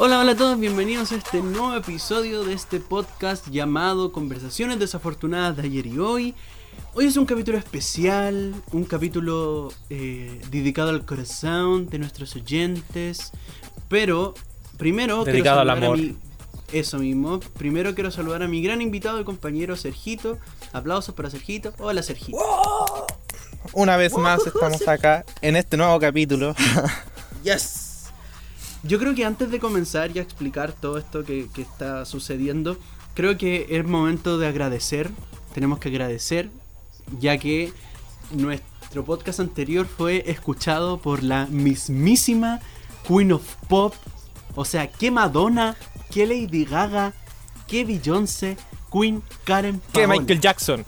Hola, hola a todos, bienvenidos a este nuevo episodio de este podcast llamado Conversaciones desafortunadas de ayer y hoy. Hoy es un capítulo especial, un capítulo eh, dedicado al corazón de nuestros oyentes, pero primero quiero Dedicado al amor. mi- Eso mismo, primero quiero saludar a mi gran invitado y compañero Sergito. Aplausos para Sergito. Hola Sergito. Una vez más estamos acá en este nuevo capítulo. Yes. Yo creo que antes de comenzar y a explicar todo esto que, que está sucediendo, creo que es momento de agradecer. Tenemos que agradecer, ya que nuestro podcast anterior fue escuchado por la mismísima Queen of Pop. O sea, que Madonna, que Lady Gaga, que Beyoncé, Queen Karen que. Michael Jackson.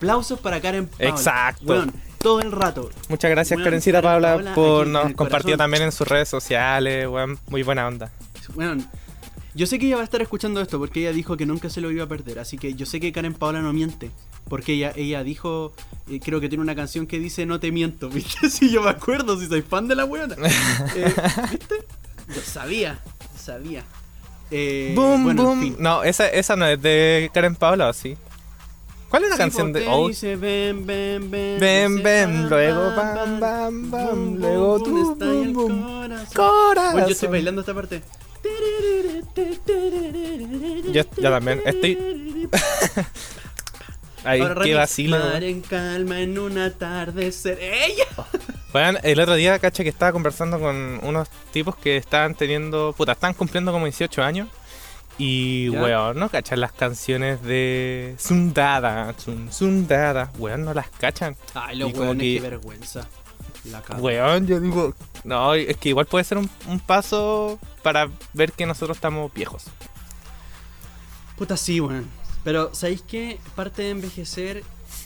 Aplausos para Karen Paola. Exacto. Weón, todo el rato. Muchas gracias, Karencita Karen Paula, Paola por nos compartir también en sus redes sociales, weón. Muy buena onda. Bueno, yo sé que ella va a estar escuchando esto porque ella dijo que nunca se lo iba a perder. Así que yo sé que Karen Paola no miente. Porque ella, ella dijo, eh, creo que tiene una canción que dice No te miento, ¿viste? Sí, yo me acuerdo, si soy fan de la buena. ¿Viste? Yo sabía, sabía. Eh, boom, bueno, en boom. fin. No, esa, esa no es de Karen Paola, ¿o sí? ¿Cuál es la canción de Oh? dice, ven, ven, ven. Ven, ven, luego bam, bam, bam, luego tú, ahí boom, boom. corazón. Bueno, yo estoy bailando esta parte. Yo- yo también, estoy- Ahora qué vacilo. Mar en calma en un atardecer. ¡Ella! Weón, el otro día, cacha, que estaba conversando con unos tipos que estaban teniendo. Puta, estaban cumpliendo como 18 años. Y, ¿Ya? weón, ¿no cachan las canciones de Sundada? Sun- Sundada. Weón, no las cachan. Ay, los hueones, que- qué vergüenza. La. Weón, yo digo. No, es que igual puede ser un, un paso para ver que nosotros estamos viejos. Puta, sí, weón. Pero, ¿sabéis qué? Parte de envejecer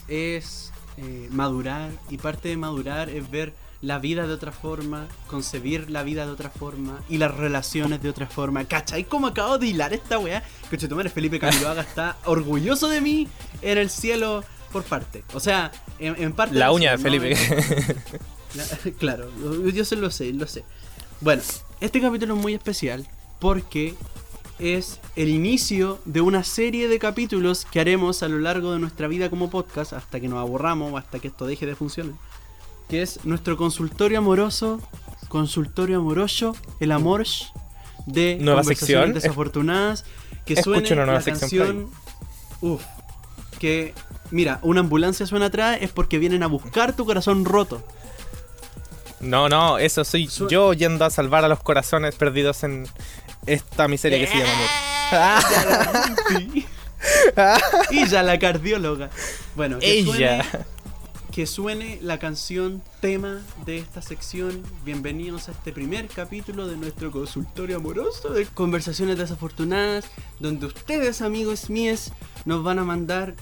es eh, madurar. Y parte de madurar es ver la vida de otra forma, concebir la vida de otra forma y las relaciones de otra forma. ¿Cachai? ¿Cómo acabo de hilar esta weá? Que tu madre Felipe Camiloaga está orgulloso de mí en el cielo por parte. O sea, en, en parte. La uña de. Felipe. La- claro, yo se lo sé, lo sé. Bueno, este capítulo es muy especial porque es el inicio de una serie de capítulos que haremos a lo largo de nuestra vida como podcast hasta que nos aburramos o hasta que esto deje de funcionar. Que es nuestro consultorio amoroso, consultorio amoroso, el amor de Nueva conversaciones sección. desafortunadas. Que Escucho suene una nueva la canción. Uf, que mira, una ambulancia suena atrás es porque vienen a buscar tu corazón roto. No, no, eso soy Su- yo yendo a salvar a los corazones perdidos en esta miseria que se llama amor. y ya la cardióloga. Bueno, que Ella. Suene, que suene la canción tema de esta sección. Bienvenidos a este primer capítulo de nuestro consultorio amoroso de conversaciones desafortunadas, donde ustedes, amigos míos, nos van a mandar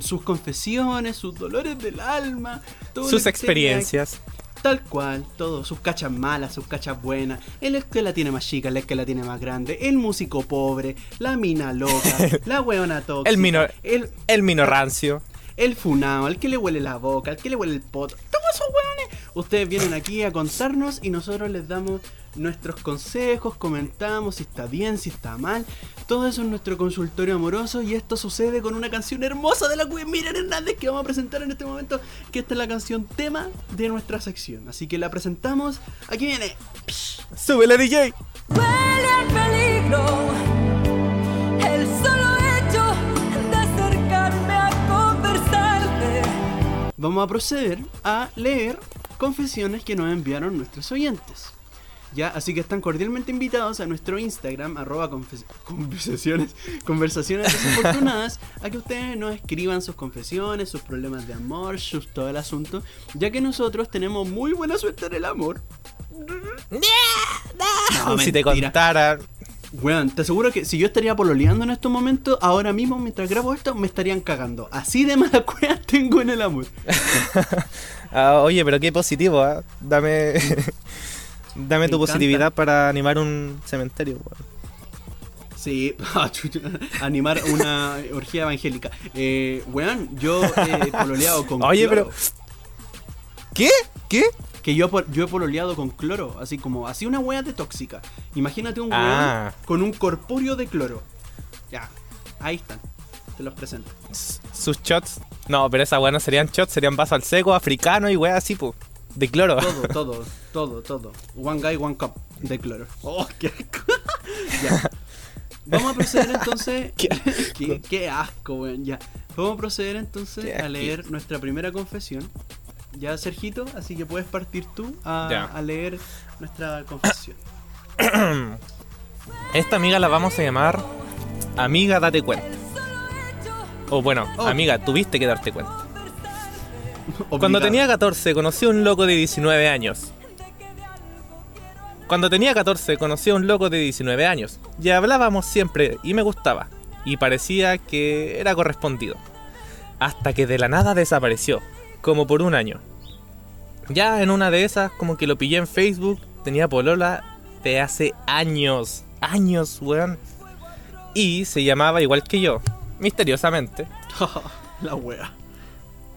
sus confesiones, sus dolores del alma, Sus experiencias. Tal cual, todo, sus cachas malas, sus cachas buenas, el que la tiene más chica, el que la tiene más grande, el músico pobre, la mina loca, la weona tóxica, El mino- el, El mino rancio. El funao, al que le huele la boca, al que le huele el poto, todos esos weones. Ustedes vienen aquí a contarnos y nosotros les damos nuestros consejos, comentamos si está bien, si está mal. Todo eso es nuestro consultorio amoroso y esto sucede con una canción hermosa de la Queen Miriam Hernández que vamos a presentar en este momento, que esta es la canción tema de nuestra sección. Así que la presentamos. Aquí viene. ¡Súbele, DJ! Huele al peligro el solo Vamos a proceder a leer confesiones que nos enviaron nuestros oyentes. Ya, así que están cordialmente invitados a nuestro Instagram, arroba conversaciones, conversaciones desafortunadas, a que ustedes nos escriban sus confesiones, sus problemas de amor, sus, todo el asunto, ya que nosotros tenemos muy buena suerte en el amor. No, si te contara. Weón, te aseguro que si yo estaría pololeando en estos momentos, ahora mismo mientras grabo esto, me estarían cagando. Así de mala cueva tengo en el amor. Ah, oye, pero qué positivo, ¿ah? Dame. Dame Me tu encanta. positividad para animar un cementerio, weón. Sí, ah, animar una orgía evangélica. Eh, weón, yo he pololeado con. Oye, pero- ¿Qué? ¿Qué? Que yo, yo he pololeado con cloro, así como, así una wea de tóxica. Imagínate un weón Ah. con un corpóreo de cloro. Ya, ahí están. Te los presento. Sus shots. No, pero esas weas no serían shots, serían vaso al seco, africano y weas así, pues. De cloro. Todo, todo, todo, todo. One guy, one cup de cloro. Oh, qué asco. ya. Vamos a proceder entonces. Qué qué, qué asco, weón. Ya. Vamos a proceder entonces a leer nuestra primera confesión. Ya, Sergito, así que puedes partir tú a, leer nuestra confesión. Esta amiga la vamos a llamar Amiga Date Cuenta. O bueno, Oh. amiga, tuviste que darte cuenta. Cuando tenía 14 conocí a un loco de 19 años. Cuando tenía 14 conocí a un loco de 19 años. Y hablábamos siempre y me gustaba. Y parecía que era correspondido. Hasta que de la nada desapareció. Como por un año. Ya en una de esas como que lo pillé en Facebook. Tenía polola de hace años. Años, weón. Y se llamaba igual que yo. Misteriosamente. La wea.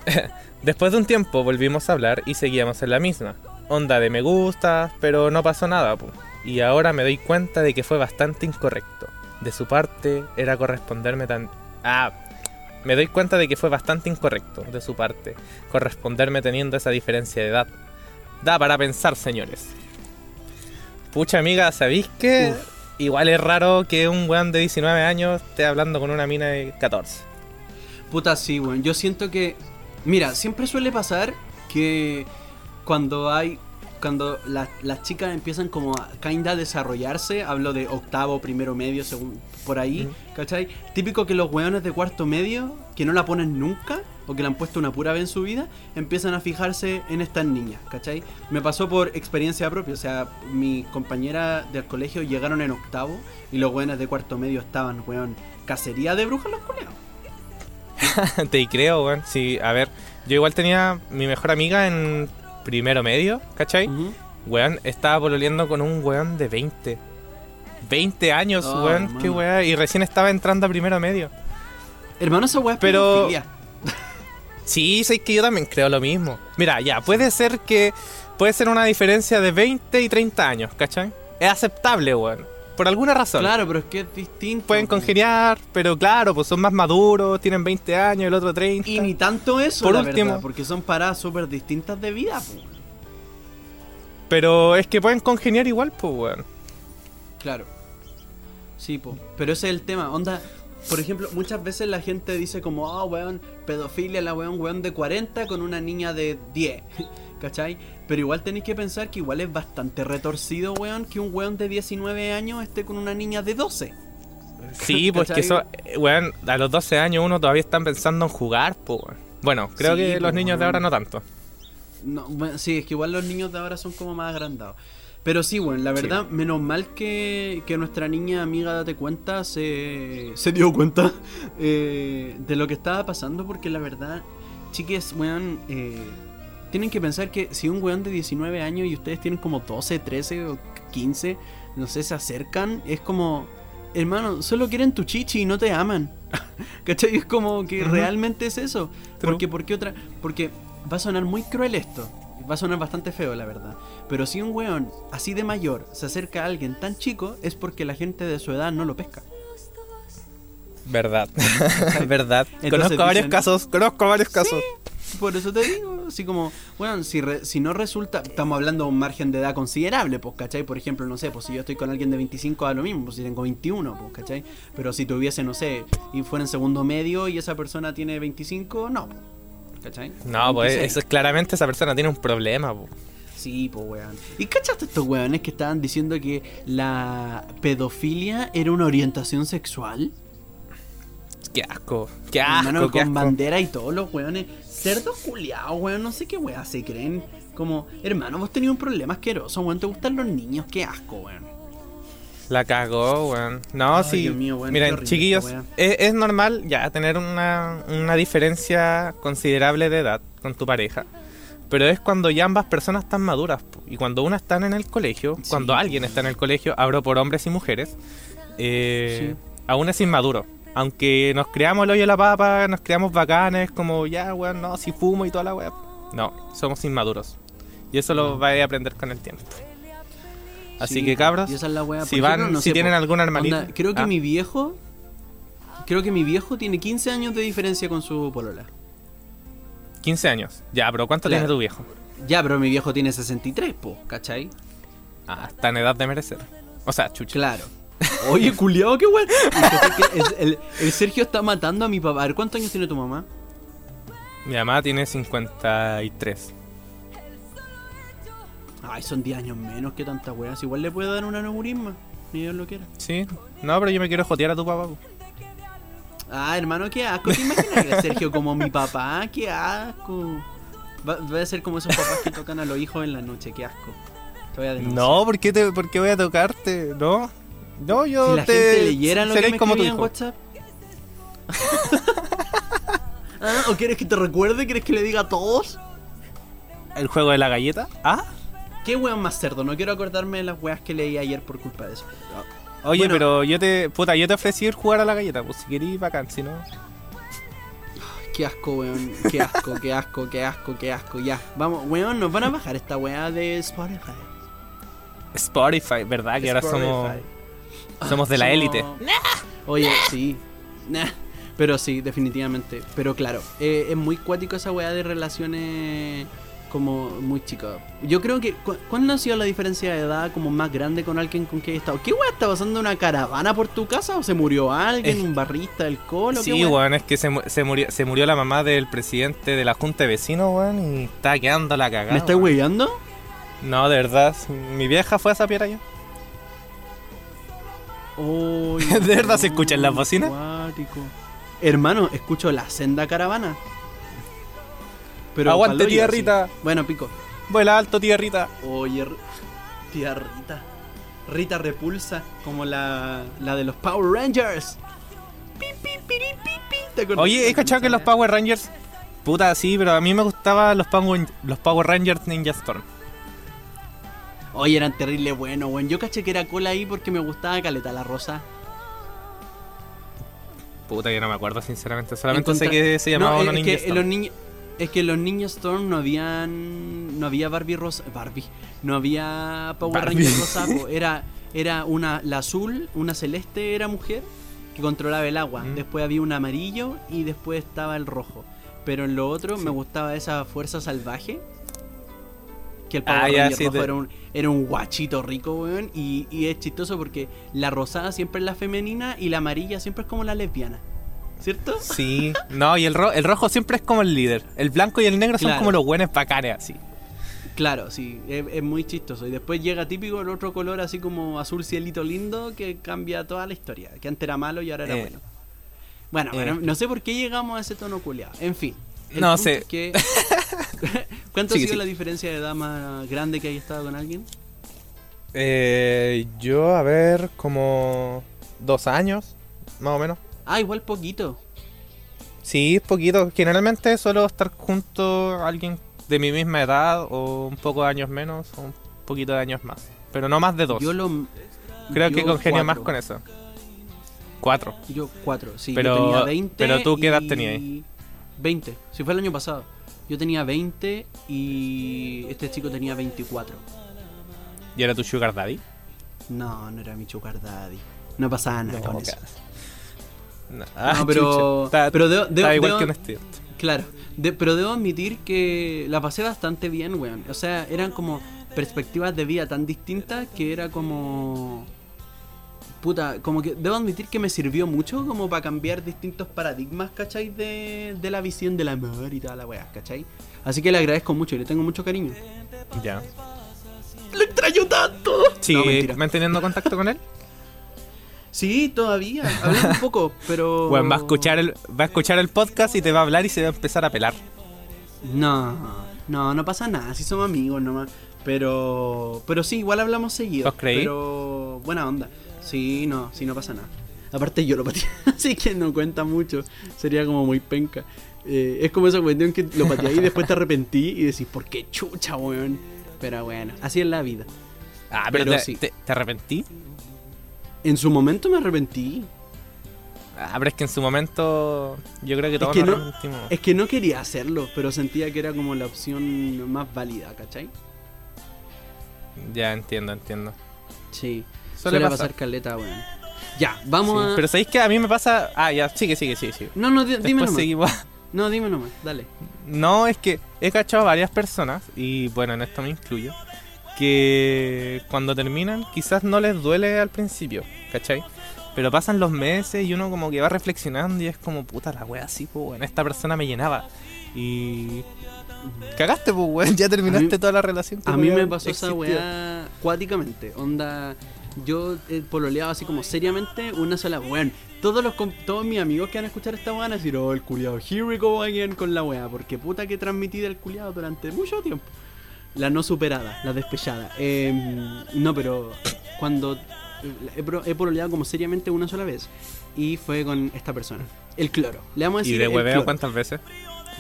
Después de un tiempo volvimos a hablar y seguíamos en la misma. Onda de me gusta, pero no pasó nada, pu. Y ahora me doy cuenta de que fue bastante incorrecto. De su parte era corresponderme tan... Ah, me doy cuenta de que fue bastante incorrecto de su parte corresponderme teniendo esa diferencia de edad. Da para pensar, señores. Pucha amiga, ¿sabéis que Uf. igual es raro que un weón de 19 años esté hablando con una mina de 14? Puta, sí, weón. Yo siento que. Mira, siempre suele pasar que cuando hay. Cuando la- las chicas empiezan como a kinda desarrollarse, hablo de octavo, primero medio, según por ahí, ¿cachai? Típico que los weones de cuarto medio, que no la ponen nunca, o que la han puesto una pura vez en su vida, empiezan a fijarse en estas niñas, ¿cachai? Me pasó por experiencia propia, o sea, mi compañera del colegio llegaron en octavo y los weones de cuarto medio estaban, weón, cacería de brujas los culeados. Te creo, weón. Sí, a ver, yo igual tenía mi mejor amiga en primero medio, ¿cachai? Ujú. Weón, estaba pololeando con un weón de 20. 20 años, Oh, weón, hermano. qué weón. Y recién estaba entrando a primero medio. Hermano, esa weá es Pero-. Sí, sé que yo también creo lo mismo. Mira, ya, puede ser que. Puede ser una diferencia de 20 y 30 años, ¿cachai? Es aceptable, weón. Por alguna razón. Claro, pero es que es distinto. Pueden congeniar, pero claro, pues son más maduros, tienen 20 años, el otro 30. Y ni tanto eso, Por la último- verdad, porque son paradas súper distintas de vida, po. Pero es que pueden congeniar igual, pues, weón. Claro. Sí, po. Pero ese es el tema. Onda, por ejemplo, muchas veces la gente dice como, ah, weón, pedofilia, la weón, weón de 40 con una niña de 10. ¿Cachai? Pero igual tenéis que pensar que igual es bastante retorcido, weón, que un weón de 19 años esté con una niña de 12. Sí, pues que eso, eh, weón, a los 12 años uno todavía está pensando en jugar, pues. Bueno, creo Sí, que los niños de ahora no tanto. No, bueno, sí, es que igual los niños de ahora son como más agrandados. Pero sí, bueno, la verdad, menos mal que, que nuestra niña amiga Date Cuenta se, se dio cuenta eh, de lo que estaba pasando, porque la verdad, chiques, weón, eh, tienen que pensar que si un weón de 19 años y ustedes tienen como 12, 13 o 15, no sé, se acercan, es como, hermano, solo quieren tu chichi y no te aman. ¿Cachai? Es como que realmente es eso. True. Porque, porque otra, porque va a sonar muy cruel esto. Va a sonar bastante feo, la verdad. Pero si un weón así de mayor se acerca a alguien tan chico, es porque la gente de su edad no lo pesca. Verdad. Verdad. Entonces conozco varios casos, conozco varios casos. Por eso te digo, así como, bueno, si, re- si no resulta, estamos hablando de un margen de edad considerable, pues, ¿cachai? Por ejemplo, no sé, pues si yo estoy con alguien de 25 a lo mismo, pues si tengo 21, pues, ¿cachai? Pero si tuviese, no sé, y fuera en segundo medio y esa persona tiene 25, no, pues, ¿cachai? No, pues 26. eso es claramente esa persona tiene un problema, po. Sí, pues weón. ¿Y cachaste estos weones que estaban diciendo que la pedofilia era una orientación sexual? Qué asco, qué asco, Hermano, qué con asco. bandera y todos los weones. Cerdos culiados, weón. No sé qué weas se creen. Como, hermano, vos tenías un problema asqueroso, weón. ¿Te gustan los niños? Qué asco, weón. La cagó, weón. No, Ay, sí. Mío, weón, Miren, horrible chiquillos, es, es normal ya tener una, una diferencia considerable de edad con tu pareja. Pero es cuando ya ambas personas están maduras. Y cuando una está en el colegio, Sí. cuando alguien está en el colegio, hablo por hombres y mujeres, eh, Sí. aún es inmaduro. Aunque nos creamos el hoyo de la papa, nos creamos bacanes, como ya, weón, no, si fumo y toda la weá. No, somos inmaduros. Y eso lo vais a aprender con el tiempo. Así Sí, que cabros, y esa es la wea. si van, ejemplo, no si sé, tienen algún hermanito. onda, creo que Ah, mi viejo. Creo que mi viejo tiene 15 años de diferencia con su polola. 15 años. Ya, pero ¿cuánto Claro. tiene tu viejo? Ya, pero mi viejo tiene 63, po, ¿cachai? Ah, está en edad de merecer. O sea, chucha. Claro. Oye, culiao, qué bueno. El, el Sergio está matando a mi papá. A ver, ¿cuántos años tiene tu mamá? Mi mamá tiene 53. Ay, son 10 años menos que tantas weas. Igual le puede dar un aneurisma. Ni Dios lo quiera. Sí. No, pero yo me quiero jotear a tu papá. po. Ah, hermano, qué asco. ¿Te imaginas que Sergio como mi papá? Qué asco. Va, va a ser como esos papás que tocan a los hijos en la noche. Qué asco. Te voy a. No, ¿por qué, te, ¿por qué voy a tocarte? No. No, yo Si la te... gente leyera lo que me como en. WhatsApp. ah, ¿O quieres que te recuerde? ¿Quieres que le diga a todos? ¿El juego de la galleta? ¿Ah? ¿Qué weón más cerdo? No quiero acordarme de las weas que leí ayer por culpa de eso. Oye, Bueno. pero yo te... Puta, yo te ofrecí ir jugar a la galleta. Pues si querís, bacán. Si no... Qué asco, weón. Qué asco, qué asco, qué asco, qué asco. Ya, vamos, weón, nos van a bajar esta wea de Spotify. Spotify, ¿verdad? Que ahora somos... Somos de la Somos- élite. Oye, sí. Nah. Pero sí, definitivamente. Pero claro, eh, es muy cuático esa weá de relaciones como muy chicas. Yo creo que. cu- ¿Cuándo ha sido la diferencia de edad como más grande con alguien con quien he estado? ¿Qué weá está pasando una caravana por tu casa? ¿O se murió alguien? Es- ¿Un barrista del colo? ¿Qué Sí, weón, es que se, mu- se murió, se murió la mamá del presidente de la Junta de Vecinos, weón, y está quedando la cagada. ¿Me estáis weón. weyando? No, de verdad, mi vieja fue a esa piedra yo. ¿De verdad se escucha en la weón, bocina? cuático. Hermano, escucho la senda caravana. Aguante, pa'l hoyo, tía. Rita. Bueno, pico. Vuela alto, tía Rita. Oye, tía Rita. Rita repulsa, como la, la de los Power Rangers. Pi, pi, piri, pi, pi. ¿Te acuerdas? Oye, ¿he cachado que los Power Rangers... Puta, sí, pero a mí me gustaban los Power, los Power Rangers Ninja Storm. Oye, eran terrible bueno, weón. Yo caché que era cola ahí porque me gustaba Caleta la Rosa. Puta, yo no me acuerdo, sinceramente. Solamente sé que se llamaba No, es Ninja que Storm. los niños es que los niños Storm no habían no había Barbie rosa, Barbie, no había Power Barbie. Rangers rosa, era era una la azul, una celeste era mujer que controlaba el agua. Mm. Después había un amarillo y después estaba el rojo. Pero en lo otro me gustaba esa fuerza salvaje. Que el Power Ah, ya, Ranger sí, rojo de- era un era un guachito rico, weón, y, y es chistoso porque la rosada siempre es la femenina y la amarilla siempre es como la lesbiana. ¿Cierto? Sí, no, y el, ro- el rojo siempre es como el líder. El blanco y el negro son como los buenos bacanes, así. Claro, sí, es, es muy chistoso. Y después llega típico el otro color así como azul cielito lindo que cambia toda la historia. Que antes era malo y ahora era Eh. bueno. Bueno, Eh. bueno, no sé por qué llegamos a ese tono culiado. En fin. el No punto sé. es que- ¿Cuánto Sigue, ha sido sigue. la diferencia de edad más grande que haya estado con alguien? Eh, yo, a ver, como dos años, más o menos. Ah, igual poquito. Sí, poquito. Generalmente suelo estar junto a alguien de mi misma edad o un poco de años menos o un poquito de años más. Pero no más de dos. Yo lo. Creo yo que congenio más con eso. Cuatro. Yo cuatro, sí. Pero- yo tenía 20. pero tú, ¿qué edad y- tenías ahí? 20. Si fue el año pasado. Yo tenía 20 y este chico tenía 24. ¿Y era tu sugar daddy? No, no era mi sugar daddy. No pasaba nada con eso. No, ah, No, pero. Está- pero debo, está debo- igual debo- que un estudiante. Claro, de- pero debo admitir que la pasé bastante bien, weón. O sea, eran como perspectivas de vida tan distintas que era como... Puta, como que debo admitir que me sirvió mucho como para cambiar distintos paradigmas, ¿cachai? De, de la visión del amor y toda la weá, ¿cachai? Así que le agradezco mucho y le tengo mucho cariño. Ya. ¡Lo extraño tanto! ¿Sigue No, manteniendo contacto con él? Sí, todavía. Hablamos un poco, pero... Bueno, va a escuchar el, va a escuchar el podcast y te va a hablar y se va a empezar a pelar. No, no, no pasa nada, si somos amigos nomás. Pero, pero sí, igual hablamos seguido. ¿Os creí? Pero buena onda. Sí, no, sí, no pasa nada. Aparte yo lo pateé, así que no cuenta mucho. Sería como muy penca. Eh, es como esa cuestión que lo pateé y después te arrepentí y decís, ¿por qué chucha, weón? Pero bueno, así es la vida. Ah, pero, Pero te, sí. te- te arrepentí. En su momento me arrepentí. Ah, pero es que en su momento yo creo que Es todos que nos no- arrepentimos. Es que no quería hacerlo, pero sentía que era como la opción más válida, ¿cachai? Ya entiendo, entiendo. Sí. Suele Suele, pasar. pasar caleta, weón. Ya, vamos Sí, a. Pero sabéis que a mí me pasa. Ah, ya, sigue, sigue, sigue, sigue. No, no, di- dime nomás. seguimos. No, dime nomás, dale. No, es que he cachado a varias personas, y bueno, en esto me incluyo, que cuando terminan quizás no les duele al principio, ¿cachai? Pero pasan los meses y uno como que va reflexionando y es como, puta la wea, así, pues, bueno, esta persona me llenaba. Y... Cagaste, pues, weón, ya terminaste mí- toda la relación. A mí me pasó esa weá cuáticamente. Onda, yo he pololeado así como seriamente una sola weón. Todos los todos mis amigos que van a escuchar esta weá van a decir, oh, el culiado, here we go again con la weá. Porque puta que transmití del culiado durante mucho tiempo. La no superada, la despechada. Eh, no, pero cuando he, pro- he pololeado como seriamente una sola vez. Y fue con esta persona. El cloro. Le vamos a ¿Y de hueveo cuántas veces?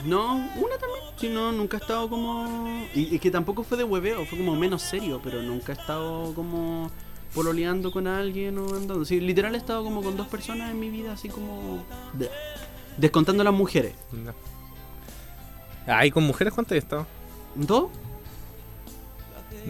No, una también. Sí, no, nunca he estado como. Y, y que tampoco fue de hueveo, fue como menos serio, pero nunca he estado como pololeando con alguien o andando. Sí, literal he estado como con dos personas en mi vida, así como. Descontando las mujeres. No. Ah, ¿y con mujeres cuánto he estado? ¿Dos?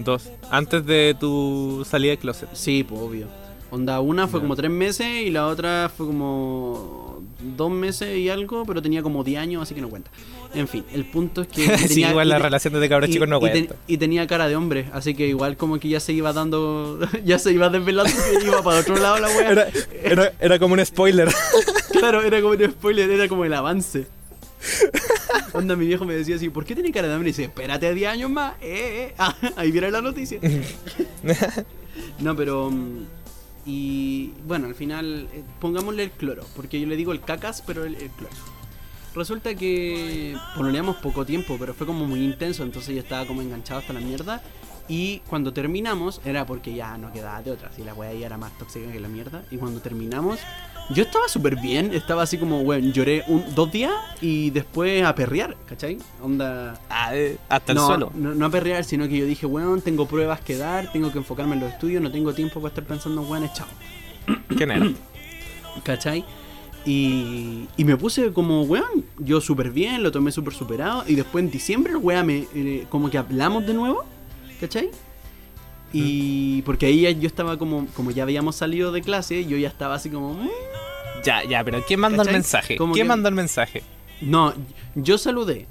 Dos. Antes de tu salida de closet. Sí, pues obvio. Onda, una fue como tres meses y la otra fue como dos meses y algo, pero tenía como 10 años, así que no cuenta. En fin, el punto es que. sí, igual y la relación de cabros y- chicos no y, te- cuenta. y tenía cara de hombre, así que igual como que ya se iba dando, ya se iba desvelando que iba para otro lado la wea. Era, era, era como un spoiler. Claro, era como un spoiler, era como el avance. Onda, mi viejo me decía así, ¿por qué tiene cara de hombre? Y dice, espérate 10 años más, eh, eh. Ah, ahí viene la noticia. no, pero... mm, Y bueno, al final, eh, pongámosle el cloro, porque yo le digo el cacas, pero el, el cloro. Resulta que pololeamos poco tiempo, pero fue como muy intenso, entonces yo estaba como enganchado hasta la mierda. Y cuando terminamos, era porque ya no quedaba de otra, si la wea ya era más tóxica que la mierda. Y cuando terminamos, yo estaba súper bien, estaba así como, weón, lloré un, dos días y después a perrear, ¿cachai? Onda... Ah, eh, hasta el no, suelo. No, no a perrear, sino que yo dije, weón, tengo pruebas que dar, tengo que enfocarme en los estudios, no tengo tiempo para estar pensando en weones, chao. ¿Qué nerd? ¿Cachai? Y, y me puse como, weón, yo súper bien, lo tomé súper superado. Y después en diciembre, weón, me, eh, como que hablamos de nuevo, ¿cachai? Y porque ahí ya yo estaba como, como ya habíamos salido de clase, yo ya estaba así como, "Mm". Ya, ya, pero ¿quién mandó el mensaje? ¿Quién que- mandó el mensaje? no, yo saludé,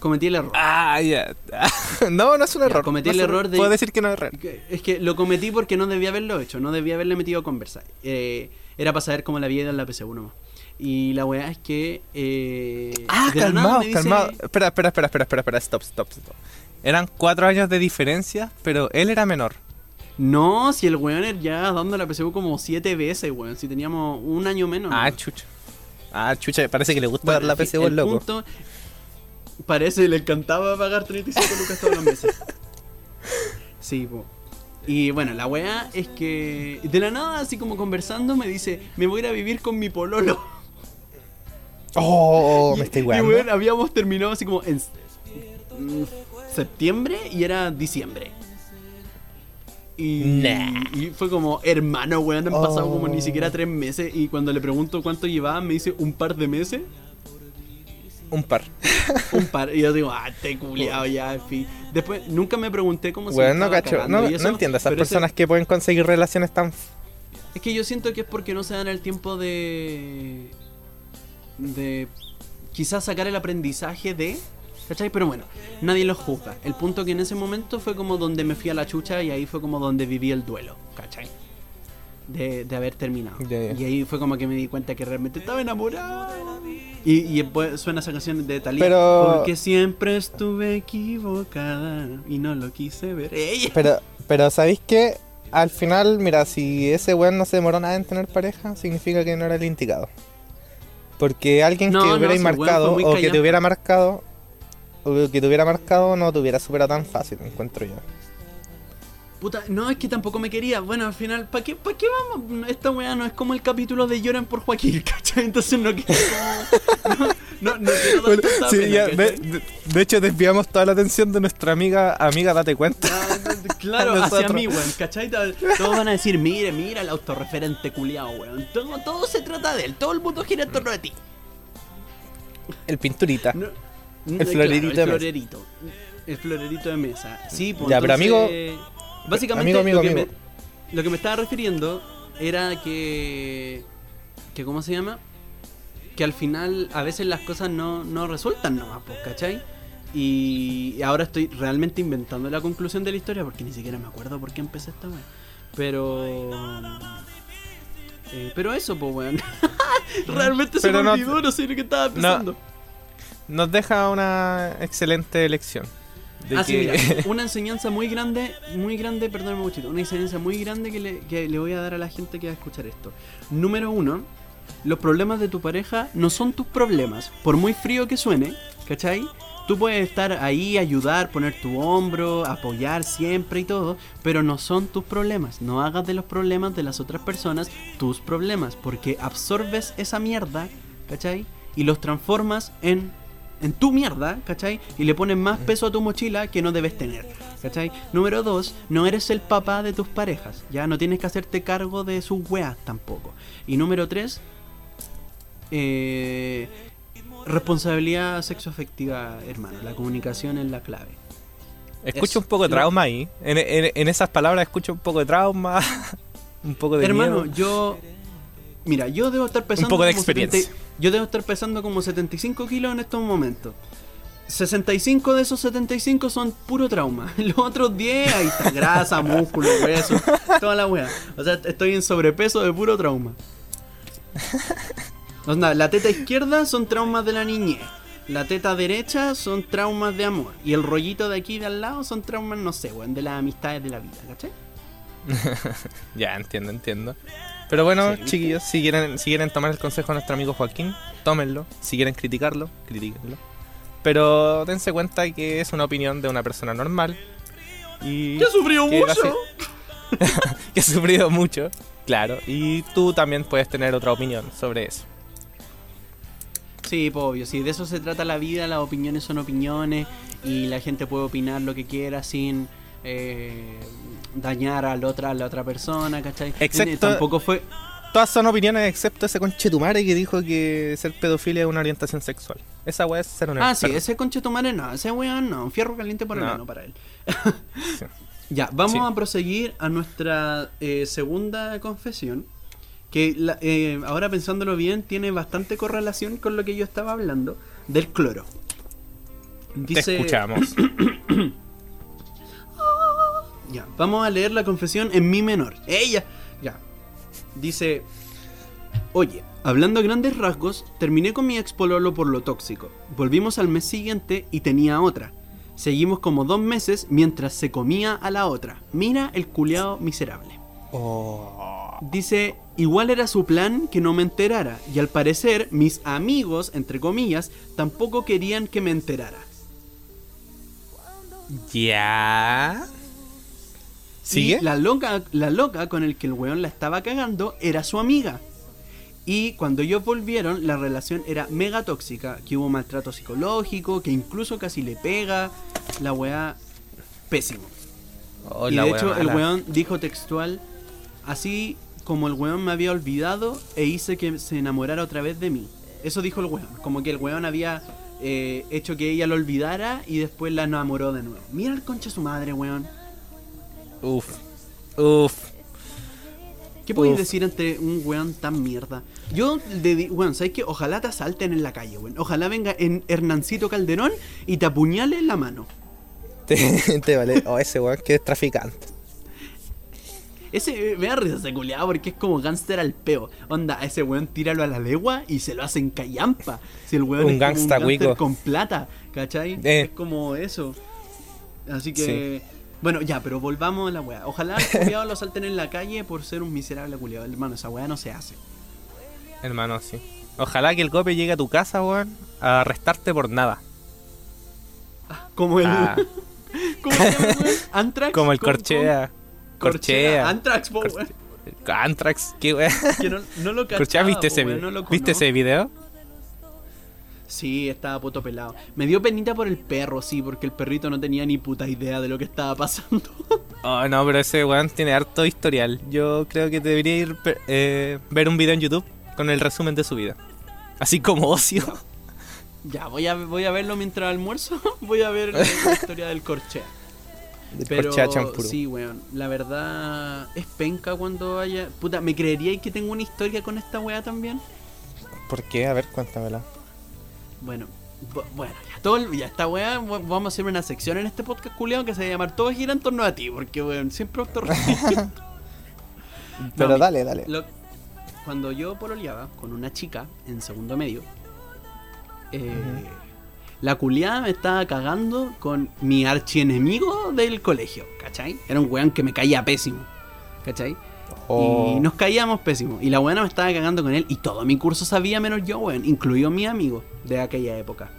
cometí el error. Ah, ya. no, no es un Ya, error. cometí No el error de- Puedo decir que no es error. Es que lo cometí porque no debía haberlo hecho, no debía haberle metido a conversar. Eh, era para saber cómo la vida en la PSU nomás. Y la weá es que. Eh, Ah, de la nada calmado, me dice- calmado. Espera, espera, espera, espera, espera, espera, stop, stop, stop. Eran cuatro años de diferencia, pero él era menor. No, si el weón era ya dando la PSU como siete veces, weón. Si teníamos un año menos. Ah, chucha. Ah, chucha, parece que le gusta Bueno, dar la PSU al el loco. punto- parece, le encantaba pagar 35 lucas todos los meses. Sí, po. Y bueno, la weá es que de la nada, así como conversando, me dice, me voy a ir a vivir con mi pololo. Oh, Y- me estoy Y weando. weón, habíamos terminado así como en mm, septiembre y era diciembre. Y, Nah. y fue como, hermano, weón, han pasado como ni Oh. siquiera tres meses. Y cuando le pregunto cuánto llevaba, me dice un par de meses. Un par. Un par. Y yo digo, ah, te culiado ya, en fin. Después, nunca me pregunté cómo se Bueno, no estaba cacho. cagando No, y eso, no entiendo esas ese- personas que pueden conseguir relaciones tan. Es que yo siento que es porque no se dan el tiempo de. De. quizás sacar el aprendizaje de. ¿Cachai? Pero bueno, nadie los juzga. El punto que en ese momento fue como donde me fui a la chucha y ahí fue como donde viví el duelo, ¿cachai? De, de haber terminado. Ya. Y ahí fue como que me di cuenta que realmente estaba enamorado. Y, y suena esa canción de Talía. Pero- Porque siempre estuve equivocada y no lo quise ver. ¡Ey! Pero, pero ¿sabéis qué? Al final, mira, si ese weón no se demoró nada en tener pareja, significa que no era el indicado. Porque alguien No, que hubiera marcado o que te hubiera marcado o que te hubiera marcado no te hubiera superado tan fácil, encuentro yo. Puta, no, es que tampoco me quería. Bueno, al final, ¿para qué, pa' qué vamos? Esta weá no es como el capítulo de Lloran por Joaquín, ¿cachai? Entonces no quiero. No, no, no quiero de hecho desviamos toda la atención de nuestra amiga, amiga, date cuenta. Claro, hacia mí, weón, ¿cachai? Todos van a decir, mire, mira el autorreferente culiao, weón. Todo, todo se trata de él, todo el mundo gira en torno de ti. El pinturita. No, El claro, florerito de el mesa. florerito. El florerito de mesa. Sí, pues Ya, pero entonces- Básicamente, Amigo, amigo, lo, que amigo. Me, lo que me estaba refiriendo era que. que ¿Cómo se llama? Que al final a veces las cosas no, no resultan nomás, pues, ¿cachai? Y ahora estoy realmente inventando la conclusión de la historia porque ni siquiera me acuerdo por qué empecé esta weá. Pero. eh, pero eso, pues, weón. realmente se Pero me no- olvidó, no sé ni qué estaba pensando. Nos deja una excelente lección. De Ah, sí, que- mira, una enseñanza muy grande, muy grande, perdóname muchito, una enseñanza muy grande que le, que le voy a dar a la gente que va a escuchar esto. Número uno, los problemas de tu pareja no son tus problemas, por muy frío que suene, ¿cachai? Tú puedes estar ahí, ayudar, poner tu hombro, apoyar siempre y todo, pero no son tus problemas. No hagas de los problemas de las otras personas tus problemas, porque absorbes esa mierda, ¿cachai? Y los transformas en en tu mierda, ¿cachai? Y le pones más peso a tu mochila que no debes tener, ¿cachai? Número dos, no eres el papá de tus parejas, ya no tienes que hacerte cargo de sus weas tampoco. Y número tres, eh, responsabilidad sexoafectiva, hermano. La comunicación es la clave. Escucho Eso. un poco de trauma ahí. En, en- en esas palabras escucho un poco de trauma, un poco de Hermano, miedo. yo. Mira, yo debo estar pesando. poco de experiencia. 70 yo debo estar pesando como 75 kilos en estos momentos. 65 de esos 75 son puro trauma. Los otros 10, ahí está grasa, músculo, hueso, toda la wea. O sea, estoy en sobrepeso de puro trauma. Onda, la teta izquierda son traumas de la niñez. La teta derecha son traumas de amor. Y el rollito de aquí de al lado son traumas, no sé, weón, de las amistades de la vida, ¿cachai? Ya, entiendo, entiendo. Pero bueno, chiquillos, si quieren, si quieren tomar el consejo de nuestro amigo Joaquín, tómenlo. Si quieren criticarlo, critíquenlo. Pero dense cuenta que es una opinión de una persona normal. Y ¡Que sufrió que mucho! que ha sufrido mucho, claro. Y tú también puedes tener otra opinión sobre eso. Sí, pues, obvio, sí, de eso se trata la vida, las opiniones son opiniones y la gente puede opinar lo que quiera sin eh, dañar a la otra, a la otra persona, ¿cachai? Excepto- Eh, Tampoco fue... Todas son opiniones excepto ese conchetumare que dijo que ser pedofilia es una orientación sexual. Esa weá es ser un Ah, sí, enfermo. ese conchetumare no, ese weón no, fierro caliente por el No. para él. Sí. Ya, vamos Sí. a proseguir a nuestra eh, segunda confesión. Que la- eh, ahora pensándolo bien, tiene bastante correlación con lo que yo estaba hablando del cloro. Te escuchamos. Ya, vamos a leer la confesión en mi menor. Ella, ya. Dice, oye, hablando a grandes rasgos, terminé con mi ex pololo por lo tóxico. Volvimos al mes siguiente y tenía otra. Seguimos como dos meses mientras se comía a la otra. Mira el culeado miserable. Oh. Dice, igual era su plan que no me enterara. Y al parecer, mis amigos, entre comillas, tampoco querían que me enterara. Ya. ¿Sigue? Y la loca, la loca con el que el weón la estaba cagando era su amiga. Y cuando ellos volvieron, la relación era mega tóxica, que hubo maltrato psicológico, que incluso casi le pega, la weá pésimo. Oh, y de hecho el weón dijo textual, así como el weón me había olvidado e hice que se enamorara otra vez de mí. Eso dijo el weón, como que el weón había eh, hecho que ella lo olvidara y después la enamoró de nuevo. Mira el concha su madre, weón. Uf. Uf. ¿Qué podéis decir ante un weón tan mierda? Yo, de, di- weón, ¿sabes qué? Ojalá te asalten en la calle, weón. Ojalá venga en Hernancito Calderón y te apuñale en la mano. Te, te vale. Oh, ese weón que es traficante. Ese, me da risa ese culiado porque es como gánster al peo. Onda, a ese weón tíralo a la legua y se lo hacen callampa. Si el weón Un es como un con plata, ¿cachai? Eh. Es como eso. Así que... Bueno, ya, pero volvamos a la weá. Ojalá al culiado lo asalten en la calle por ser un miserable culiado. Hermano, esa weá no se hace. Hermano, sí. Ojalá que el cope llegue a tu casa, weón, a arrestarte por nada. Como el... Ah, ¿Cómo se como el ¿Cómo- Corchea. Corchea. Antrax, po, Corchea. Antrax, qué weón. No, no lo Corchea, cachaba, ¿viste po, ese, no lo ¿viste ese video? Sí, estaba puto pelado. Me dio penita por el perro, sí, porque el perrito no tenía ni puta idea de lo que estaba pasando. Oh, no, pero ese weón tiene harto historial. Yo creo que debería ir eh, ver un video en YouTube con el resumen de su vida. Así como ocio. ya, voy a, voy a verlo mientras almuerzo. voy a ver la historia del corchea. Pero champurú. sí, weón. La verdad es penca cuando haya. Puta, ¿me creeríais que tengo una historia con esta weá también? ¿Por qué? A ver, cuéntamela. Bueno, bu- bueno, ya todo el- ya esta weá, vamos a hacer una sección en este podcast culiado que se va a llamar Todo gira en torno a ti, porque weón, siempre autorrespeto. Pero dale, dale. Lo- cuando yo pololeaba con una chica en segundo medio, eh, la culiada me estaba cagando con mi archienemigo del colegio, ¿cachai? Era un weón que me caía pésimo, ¿cachai? Oh, Y nos caíamos pésimo. Y la buena me estaba cagando con él. Y todo mi curso sabía menos yo, weón. Incluido mi amigo de aquella época.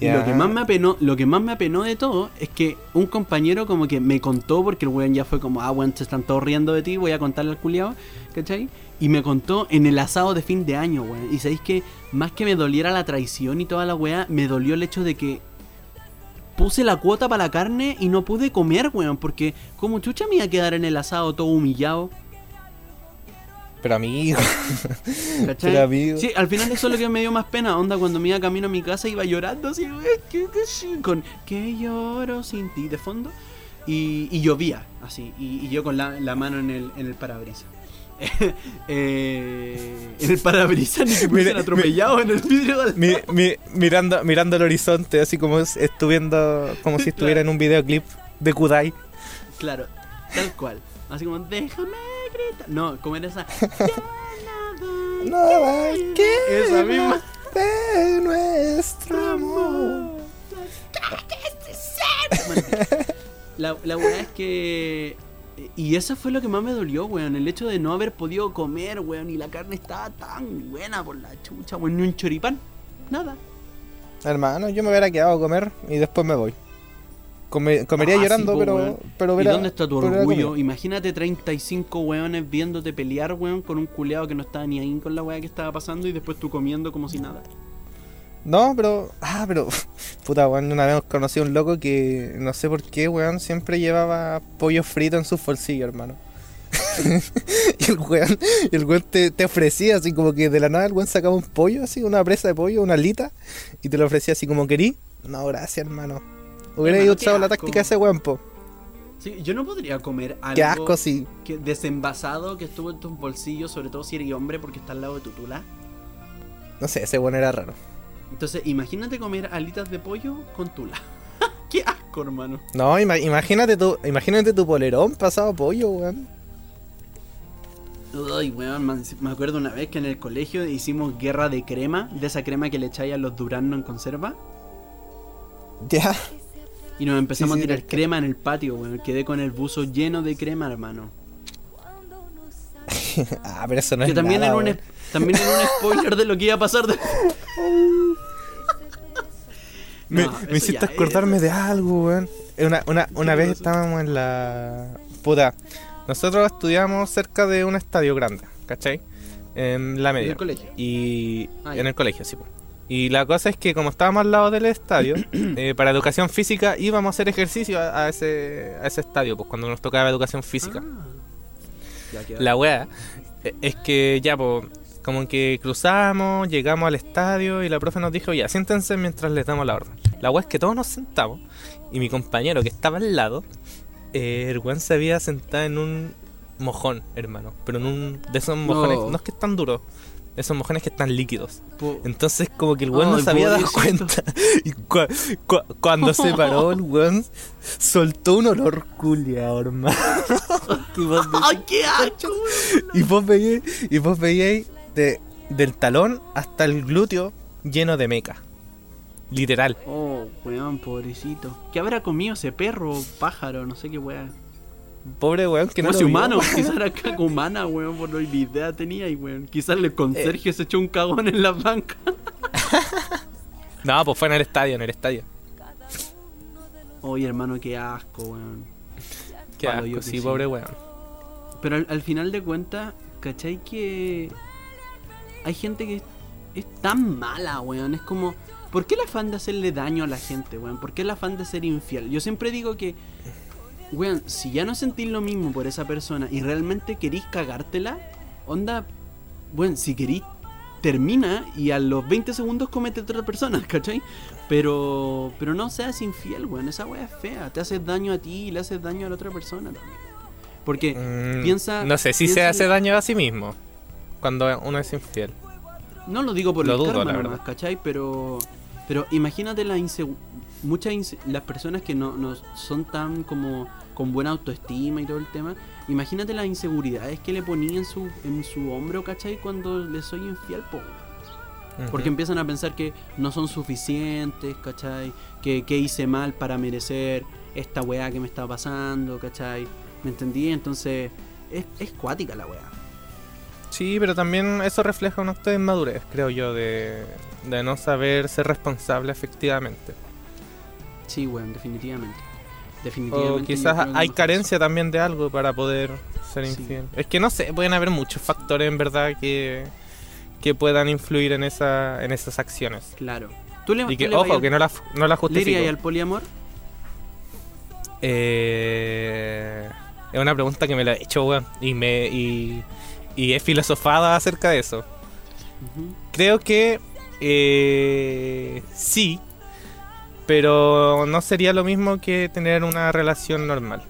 Y lo que más me apenó, lo que más me apenó de todo es que un compañero como que me contó, porque el weón ya fue como, ah, weón, se están todos riendo de ti, voy a contarle al culiado, ¿cachai? Y me contó en el asado de fin de año, weón. Y sabéis que más que me doliera la traición y toda la weá, me dolió el hecho de que puse la cuota para la carne y no pude comer, weón, porque como chucha me iba a quedar en el asado todo humillado. Pero amigo. ¿Cachai? Pero amigo. Sí, al final eso es lo que me dio más pena. Onda, cuando me iba camino a mi casa iba llorando así, con que lloro sin ti de fondo. Y, y llovía, así. Y, y yo con la, la mano en el, en el parabrisas. Eh, en el parabrisas ni que me hubiesen atropellado en el vidrio del Mi- mi- mirando, mirando el horizonte, así como es- estuviendo, como si estuviera en un videoclip de Kudai. Claro, tal cual. Así como, déjame No, como era esa. "Ya nada Nada que Esa misma. de nuestro amor. La, la weá es que. Y eso fue lo que más me dolió, weón. El hecho de no haber podido comer, weón. Y la carne estaba tan buena por la chucha, weón. Ni un choripán. Nada. Hermano, yo me hubiera quedado a comer y después me voy. Come- comería Ah, sí, llorando, po, pero, weón. pero ¿Y dónde está tu orgullo? Imagínate 35 weones viéndote pelear, weón, con un culeado que no estaba ni ahí con la weá que estaba pasando y después tú comiendo como si nada. No, pero. Ah, pero. Puta, weón. Una vez conocí a un loco que. No sé por qué, weón. Siempre llevaba pollo frito en sus bolsillos, hermano. y el weón. y el weón te, te ofrecía así como que de la nada el weón sacaba un pollo, así, una presa de pollo, una alita. Y te lo ofrecía así como querí. No, gracias, hermano. Hubiera usado la táctica de ese weón, po. Sí, yo no podría comer algo Qué asco, sí. que desenvasado que estuvo en tus bolsillos, sobre todo si eres hombre porque está al lado de tu tula. No sé, ese weón era raro. Entonces, imagínate comer alitas de pollo con tula. Qué asco, hermano. No, ima- imagínate tu, imagínate tu polerón pasado a pollo, weón. Ay, weón, me acuerdo una vez que en el colegio hicimos guerra de crema, de esa crema que le echáis a los duraznos en conserva. Ya. Y nos empezamos Sí, sí, a tirar crema en el patio, weón. Quedé con el buzo lleno de crema, hermano. ah, pero eso no que es también nada, era un, también era un spoiler de lo que iba a pasar de... Me, No, me eso hiciste es- acordarme de algo, weón. Una, una, una ¿Qué vez estábamos en la. Puta. Nosotros estudiamos cerca de un estadio grande, ¿cachai? En la ¿En media. el colegio? Y. Ah, en el colegio, sí. po. Y la cosa es que, como estábamos al lado del estadio, eh, para educación física íbamos a hacer ejercicio a, a ese, a ese estadio, pues cuando nos tocaba educación física. Ah. La wea eh, es que ya, pues, como que cruzamos, llegamos al estadio y la profe nos dijo, ya, siéntense mientras les damos la orden. La wea es que todos nos sentamos y mi compañero que estaba al lado, eh, el weón se había sentado en un mojón, hermano. Pero en un de esos mojones, no, No. es que están duros, esos mojones que están líquidos. Entonces como que el weón no se había dado cuenta. Y cua- cua- cuando se paró el weón soltó un olor culiao, hermano. Y vos decís, ¡Ay, qué asco! y vos veíais, y vos veíais de, del talón hasta el glúteo lleno de meca. Literal. Oh, weón, pobrecito. ¿Qué habrá comido ese perro, pájaro, no sé qué weón? Pobre weón que no No sé, vio. humano, quizás era caca humana, weón, por lo que idea tenía y weón. Quizás el conserje se echó un cagón en la banca. No, pues fue en el estadio, en el estadio. Oye, hermano, qué asco, weón. Qué Palo, asco, sí, sí. pobre weón. Pero al, al final de cuentas, ¿cachai que hay gente que es, es tan mala, weón? Es como, ¿por qué el afán de hacerle daño a la gente, weón? ¿Por qué el afán de ser infiel? Yo siempre digo que, weón, si ya no sentís lo mismo por esa persona y realmente querís cagártela, onda, weón, si querís, termina y a los 20 segundos comete otra persona, ¿cachai? Pero, pero no seas infiel, weón. Esa weá es fea. Te haces daño a ti y le haces daño a la otra persona también. Porque Mm, piensa. No sé si se hace daño a sí mismo cuando uno es infiel. No lo digo por Lo el dudo, karma la nomás, verdad. ¿cachai? Pero, pero imagínate la insegu- muchas las personas que no, no son tan como con buena autoestima y todo el tema. Imagínate las inseguridades que le ponía en su, en su hombro, ¿cachai? Cuando le soy infiel, po. Porque empiezan a pensar que no son suficientes, ¿cachai? Que, que hice mal para merecer esta weá que me está pasando, ¿cachai? ¿Me entendí? Entonces, es, es cuática la weá. Sí, pero también eso refleja un acto de inmadurez, creo yo, de, de no saber ser responsable efectivamente. Sí, weón, definitivamente. O Definitivamente. yo quizás hay carencia también de algo para poder ser Sí. infiel. Es que no sé, pueden haber muchos factores en verdad que, que puedan influir en, esa, en esas acciones. Claro. ¿Tú le, Y que, tú le vas ojo, que no la, no la ¿Le justifico. irías al poliamor? Eh, es una pregunta que me la he hecho, weón. Y, me, y, y he filosofado acerca de eso. Creo que eh, sí, pero no sería lo mismo que tener una relación normal.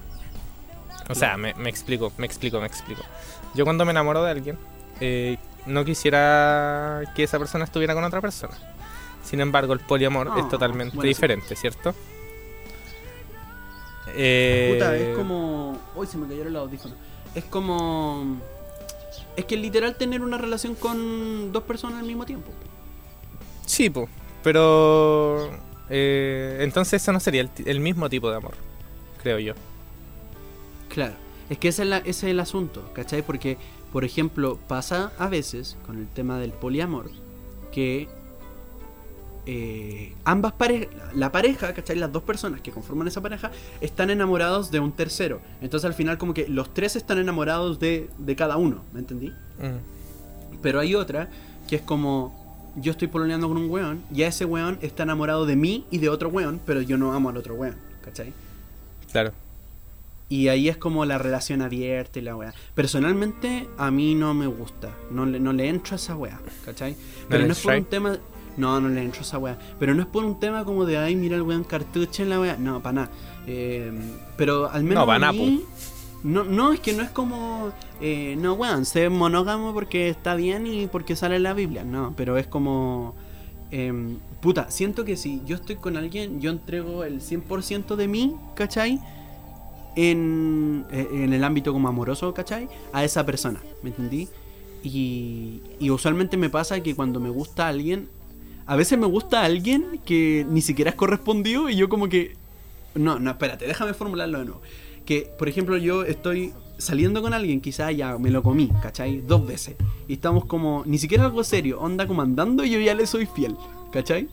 O sea, me, me explico, me explico, me explico. Yo cuando me enamoro de alguien, eh, no quisiera que esa persona estuviera con otra persona. Sin embargo, el poliamor Ah, es totalmente bueno, sí. diferente, ¿cierto? Eh, Puta, es como. Uy, se me cayeron los audífonos. Es como. Es que literal tener una relación con dos personas al mismo tiempo. Sí, po, pero eh, entonces eso no sería el, mismo tipo de amor, creo yo. Claro. Es que ese es, la- ese es el asunto, ¿cachai? Porque, por ejemplo, pasa a veces con el tema del poliamor que eh, ambas parejas, la pareja, ¿cachai? Las dos personas que conforman esa pareja están enamorados de un tercero. Entonces al final como que los tres están enamorados de, de cada uno, ¿me entendí? Mm. Pero hay otra que es como yo estoy pololeando con un weón, ya ese weón está enamorado de mí y de otro weón, pero yo no amo al otro weón, ¿cachai? Claro. Y ahí es como la relación abierta y la weá. Personalmente, a mí no me gusta. No le, no le entro a esa weá, ¿cachai? Pero no es por un tema. No, no le entro a esa weá. Pero no es por un tema como de, ay, mira el weón cartucho en la weá. No, para nada. Eh, pero al menos. No, pa' a nada, no, no, es que no es como. eh, no, weón, sé monógamo porque está bien y porque sale en la Biblia. No, pero es como. em, puta, siento que si yo estoy con alguien, yo entrego el 100% de mí, ¿cachai? en, eh, en el ámbito como amoroso, ¿cachai? A esa persona, ¿me entendí? Y, y usualmente me pasa que cuando me gusta alguien, a veces me gusta alguien que ni siquiera es correspondido y yo como que... No, no, espérate, déjame formularlo de nuevo. Que, por ejemplo, yo estoy saliendo con alguien, quizás ya me lo comí, ¿cachai? Dos veces. Y estamos como, ni siquiera algo serio, onda como andando y yo ya le soy fiel, ¿cachai?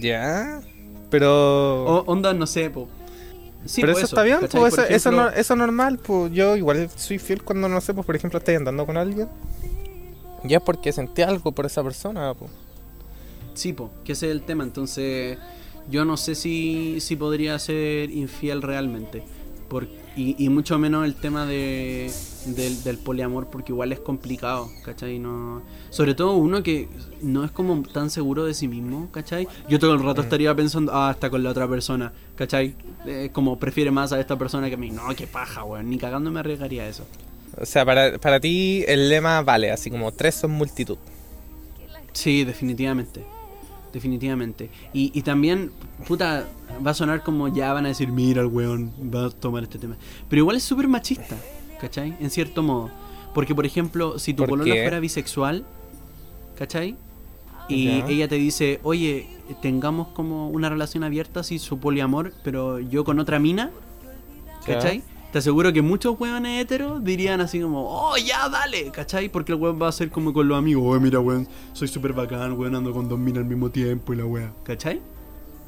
Ya. Pero. O onda, no sé, po. Sí, pero po, eso, está bien, Por eso, ejemplo- no- eso normal, pues yo igual soy fiel cuando no sé, pues por ejemplo estoy andando con alguien. Ya es porque sentí algo por esa persona, pues. Sí, po, que ese es el tema. Entonces, yo no sé si, si podría ser infiel realmente. Por, y, y mucho menos el tema de, del, del poliamor, porque igual es complicado, ¿cachai? No, sobre todo uno que no es como tan seguro de sí mismo, ¿cachai? Yo todo el rato Mm. estaría pensando, ah, está con la otra persona, ¿cachai? Eh, como prefiere más a esta persona que a mí. No, qué paja, weón. Ni cagando me arriesgaría a eso. O sea, para, para ti el lema vale, así como tres son multitud. Sí, definitivamente. Definitivamente. Y, y también, puta, va a sonar como ya van a decir, mira el weón, va a tomar este tema. Pero igual es súper machista, ¿cachai? En cierto modo. Porque, por ejemplo, si tu ¿Por polola fuera bisexual, ¿cachai? Y ella te dice, oye, tengamos como una relación abierta, así su poliamor, pero yo con otra mina. ¿cachai? Te aseguro que muchos weones heteros dirían así como, oh, ya, dale, ¿cachai? Porque el weón va a ser como con los amigos, oh, mira, weón, soy súper bacán, weón, ando con dos minas al mismo tiempo y la weá, ¿cachai?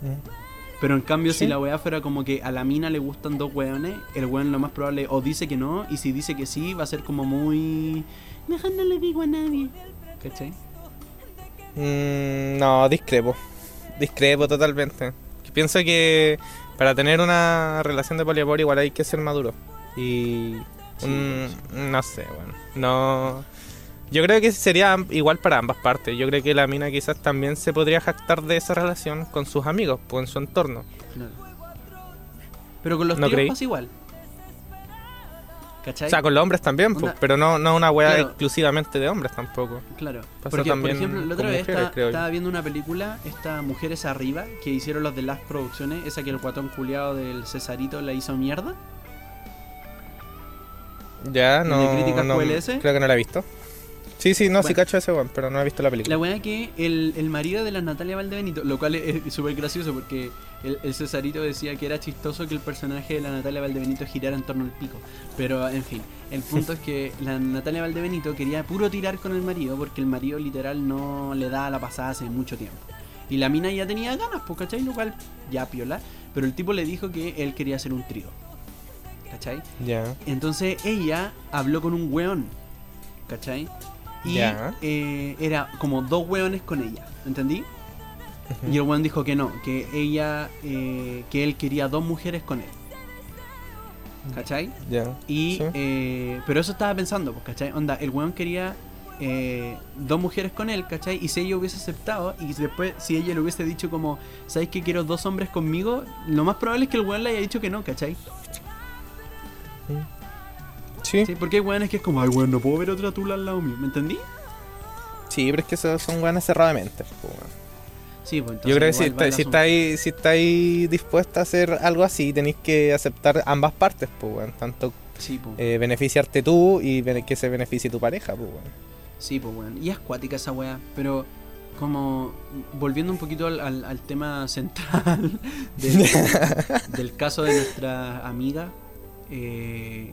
Mm. Pero en cambio, si la weá fuera como que a la mina le gustan dos weones, el weón lo más probable o dice que no, y si dice que sí, va a ser como muy. Mejor no le digo a nadie. ¿Cachai? Mm, no, discrepo. Discrepo totalmente. Pienso que para tener una relación de poliamor igual hay que ser maduro. Y... Sí, mm, no sé, bueno. No... Yo creo que sería igual para ambas partes. Yo creo que la mina quizás también se podría jactar de esa relación con sus amigos, pues en su entorno. Claro. Pero con los ¿No tíos creí? pasa igual. ¿Cachai? O sea, con los hombres también, pues, pero no, no una weá Claro. exclusivamente de hombres tampoco. Claro. Pasa Porque, por también ejemplo, la otra vez mujeres, estaba, viendo una película, esta Mujeres Arriba, que hicieron los de las producciones, esa que el guatón culiado del Cesarito la hizo mierda. Ya, ¿El no. de críticas no- QLS? Creo que no la he visto. Sí, sí, no, sí Bueno. cacho ese weón, pero no he visto la película. La weá que el, el marido de la Natalia Valdebenito, lo cual es súper gracioso porque el, el Cesarito decía que era chistoso que el personaje de la Natalia Valdebenito girara en torno al pico. Pero en fin, el punto es que la Natalia Valdebenito quería puro tirar con el marido porque el marido literal no le da la pasada hace mucho tiempo. Y la mina ya tenía ganas, pues, ¿cachai? Lo cual ya piola. Pero el tipo le dijo que él quería hacer un trío. ¿Cachai? Ya. Entonces ella habló con un weón, ¿cachai? Y eh, era como dos weones con ella, ¿entendí? Y el weón dijo que no, que ella, eh, que él quería dos mujeres con él, ¿cachai? Ya. Y, Sí. eh, pero eso estaba pensando, pues, ¿cachai? Onda, el weón quería eh, dos mujeres con él, ¿cachai? Y si ella hubiese aceptado, y después si ella le hubiese dicho como, ¿sabes que quiero dos hombres conmigo? Lo más probable es que el weón le haya dicho que no, ¿cachai? Sí. Sí, porque hay weones que es como, ay weón, no puedo ver otra tula al lado mío, ¿me entendí? Sí, pero es que esos son weones cerradamente. pues, weón. Sí, pues entonces Yo creo que si, está- si estáis si estáis dispuesta a hacer algo así, tenéis que aceptar ambas partes, pues, weón. Tanto Sí, pues. eh, beneficiarte tú y que se beneficie tu pareja, pues, weón. Sí, pues weón. Y es cuática esa weá. Pero como volviendo un poquito al, al- al tema central del, del caso de nuestra amiga. Eh,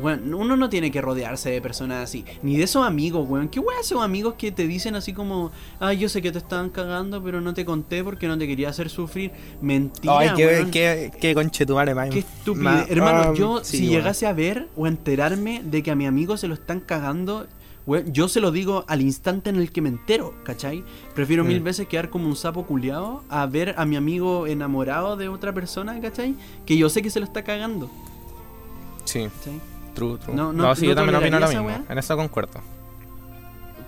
bueno, uno no tiene que rodearse de personas así. Ni de esos amigos, weón. ¿Qué weón esos amigos que te dicen así como, ay, yo sé que te estaban cagando, pero no te conté porque no te quería hacer sufrir? Mentira, Ay, qué, weón. qué, qué conchetumare, man. Qué estúpido. Ma- Hermano, ah, yo sí, si weón. llegase a ver o a enterarme de que a mi amigo se lo están cagando, weón, yo se lo digo al instante en el que me entero, ¿cachai? Prefiero mil Mm. veces quedar como un sapo culiado a ver a mi amigo enamorado de otra persona, ¿cachai? Que yo sé que se lo está cagando, Sí, ¿cachai? True, true. No, No, no- sí, no yo también opino lo mismo. En eso concuerdo.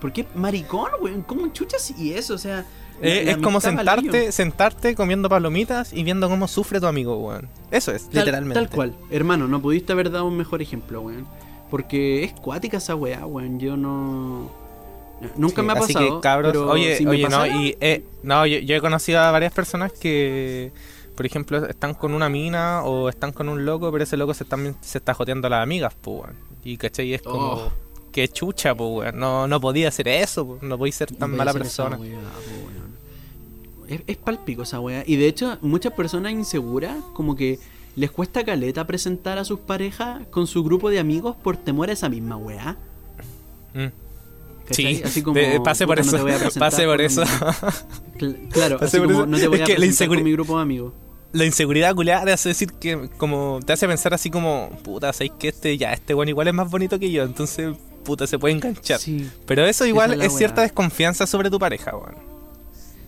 ¿Por qué maricón, weón? ¿Cómo chuchas y eso? O sea... Eh, es como sentarte, sentarte comiendo palomitas y viendo cómo sufre tu amigo, weón. Eso es, Tal- literalmente. Tal cual. Hermano, no pudiste haber dado un mejor ejemplo, weón. Porque es cuática esa weá, weón. Yo no... Nunca Sí, me ha así pasado. que, cabros, pero oye, si oye, pasara- no, y, eh, no, yo, yo he conocido a varias personas que, por ejemplo, están con una mina o están con un loco, pero ese loco se, también se está joteando a las amigas, pues, weón. Y, ¿cachai? Es como, Oh. qué chucha, pues, weón. No, no podía hacer eso, pues, no podía ser tan No mala persona. po. Es, es palpico esa weá. Y de hecho, muchas personas inseguras, como que les cuesta caleta presentar a sus parejas con su grupo de amigos por temor a esa misma weá. Mm. Sí, Así como, de- pasé por no eso, pasé por con eso. mi- Cl- claro, así por como eso. no te voy Es a que la presentar con inseguri- mi grupo de amigos. La inseguridad culiada te hace decir que, como, te hace pensar así como, puta, sabéis que este, ya, este weón igual es más bonito que yo, entonces, puta, se puede enganchar. Sí. Pero eso igual es cierta desconfianza sobre tu pareja, weón.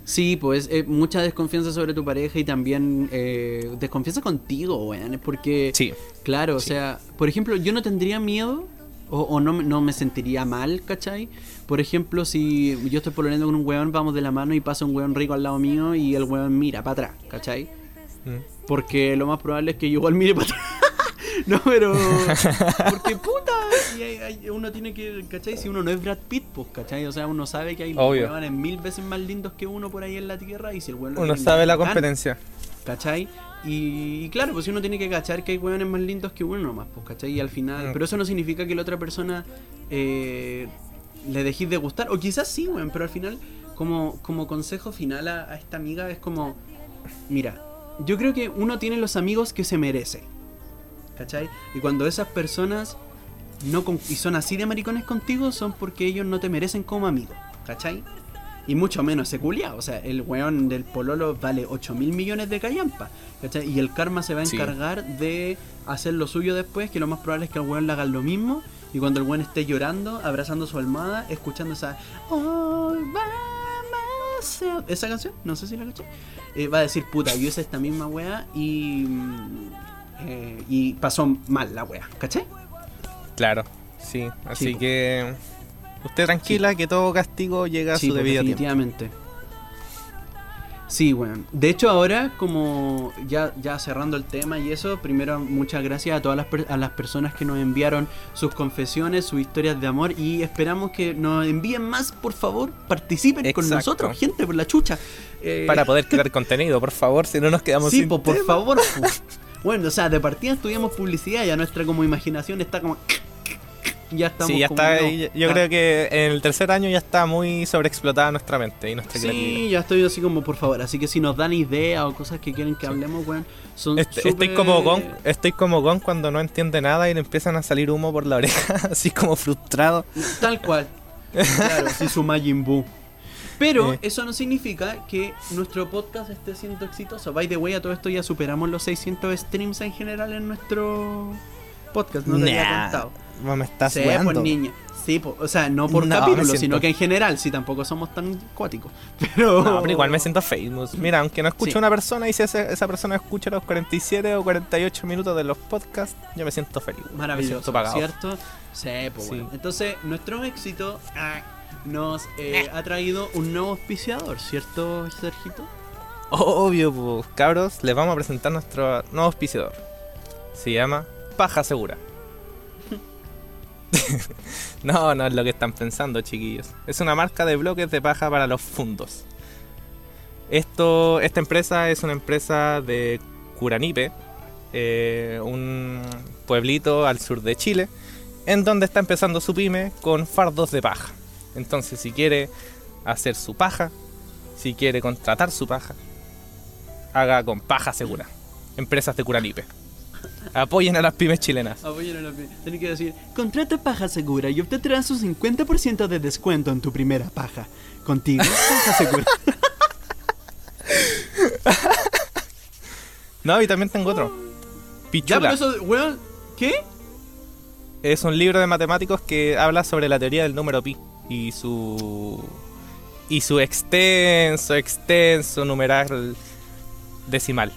Sí, pues eh, mucha desconfianza sobre tu pareja y también eh, desconfianza contigo, weón. Es porque, Sí. claro, o sea, por ejemplo, yo no tendría miedo o, o no, me- no me sentiría mal, ¿cachai? Por ejemplo, si yo estoy pololeando con un weón, vamos de la mano y pasa un weón rico al lado mío y el weón mira para atrás, ¿cachai? Mm. Porque lo más probable es que yo igual mire para atrás. no, pero. Porque puta. y hay- hay- uno tiene que. ¿cachai? Si uno no es Brad Pitt, pues, ¿cachai? O sea, uno sabe que hay weones mil veces más lindos que uno por ahí en la tierra. Y si el lo Uno sabe la competencia. ¿cachai? Y, y claro, pues uno tiene que cachar que hay weones más lindos que uno nomás, pues, ¿cachai? Y al final. Mm. Pero eso no significa que la otra persona eh, le dejéis de gustar. O quizás sí, weón, pero al final, como, como consejo final a, a esta amiga, es como. Mira, yo creo que uno tiene los amigos que se merece. ¿Cachai? Y cuando esas personas no con- y son así de maricones contigo, son porque ellos no te merecen como amigo. ¿Cachai? Y mucho menos ese culiao. O sea, el weón del pololo vale 8 mil millones de callampa. ¿cachai? Y el karma se va a Sí. encargar de hacer lo suyo después, que lo más probable es que al weón le hagan lo mismo. Y cuando el weón esté llorando, abrazando su almohada, escuchando esa... "Oh, vamos a-". Esa canción, no sé si la escuché. Eh, va a decir, puta, yo hice esta misma wea y... mm, eh, y pasó mal la wea, ¿cachai? Claro, sí. Así Sí, que. Usted tranquila que todo castigo llega a Sí, su debido tiempo. Sí, bueno. De hecho, ahora, como ya, ya cerrando el tema y eso, primero muchas gracias a todas las, per- a las personas que nos enviaron sus confesiones, sus historias de amor y esperamos que nos envíen más, por favor, participen con nosotros, gente, por la chucha. Eh, Para poder crear contenido, por favor, si no nos quedamos Sí, sin po, por tema. favor. po. Bueno, o sea, de partida estudiamos publicidad, ya nuestra como imaginación está como... Ya estamos Sí, ya como, está. no, yo creo que en el tercer año ya está muy sobreexplotada nuestra mente y nuestra creatividad. Sí, ya estoy así como por favor. Así que si nos dan ideas o cosas que quieren que hablemos, weón, son Est- Estoy como Gon, estoy como Gon cuando no entiende nada y le empiezan a salir humo por la oreja, así como frustrado. Tal cual. Claro, sí, su Majin Buu. Pero Eh. eso no significa que nuestro podcast esté siendo exitoso. By the way, a todo esto ya superamos los 600 streams en general en nuestro podcast. No te había Nah, contado. No me estás Sí, weando. pues niña. Sí, po- o sea, no por No, capítulo, siento- sino que en general, sí, tampoco somos tan cuáticos. Pero... No, pero igual me siento famous. Mira, aunque no escuche Sí. una persona y si esa persona escucha los 47 o 48 minutos de los podcasts, yo me siento feliz. Me Maravilloso, siento pagado. ¿cierto? Sí, pues Sí. bueno. Entonces, nuestro éxito ah, nos eh, ha traído un nuevo auspiciador, ¿cierto, Sergito? Obvio, pues, cabros, les vamos a presentar nuestro nuevo auspiciador. Se llama Paja Segura. no, no es lo que están pensando, chiquillos. Es una marca de bloques de paja para los fundos. Esto, esta empresa es una empresa de Curanipe, eh, un pueblito al sur de Chile, en donde está empezando su pyme con fardos de paja. Entonces, si quiere hacer su paja, si quiere contratar su paja, haga con paja segura. Empresas de Curanipe. Apoyen a las pymes chilenas. Apoyen a la pi- Tiene que decir, contrata paja segura y obtendrás un 50% de descuento en tu primera paja. Contigo, paja segura. No, y también tengo otro. ya, Pichula. pero eso, weón, ¿qué? Es un libro de matemáticos que habla sobre la teoría del número pi y su y su extenso, extenso numeral decimal.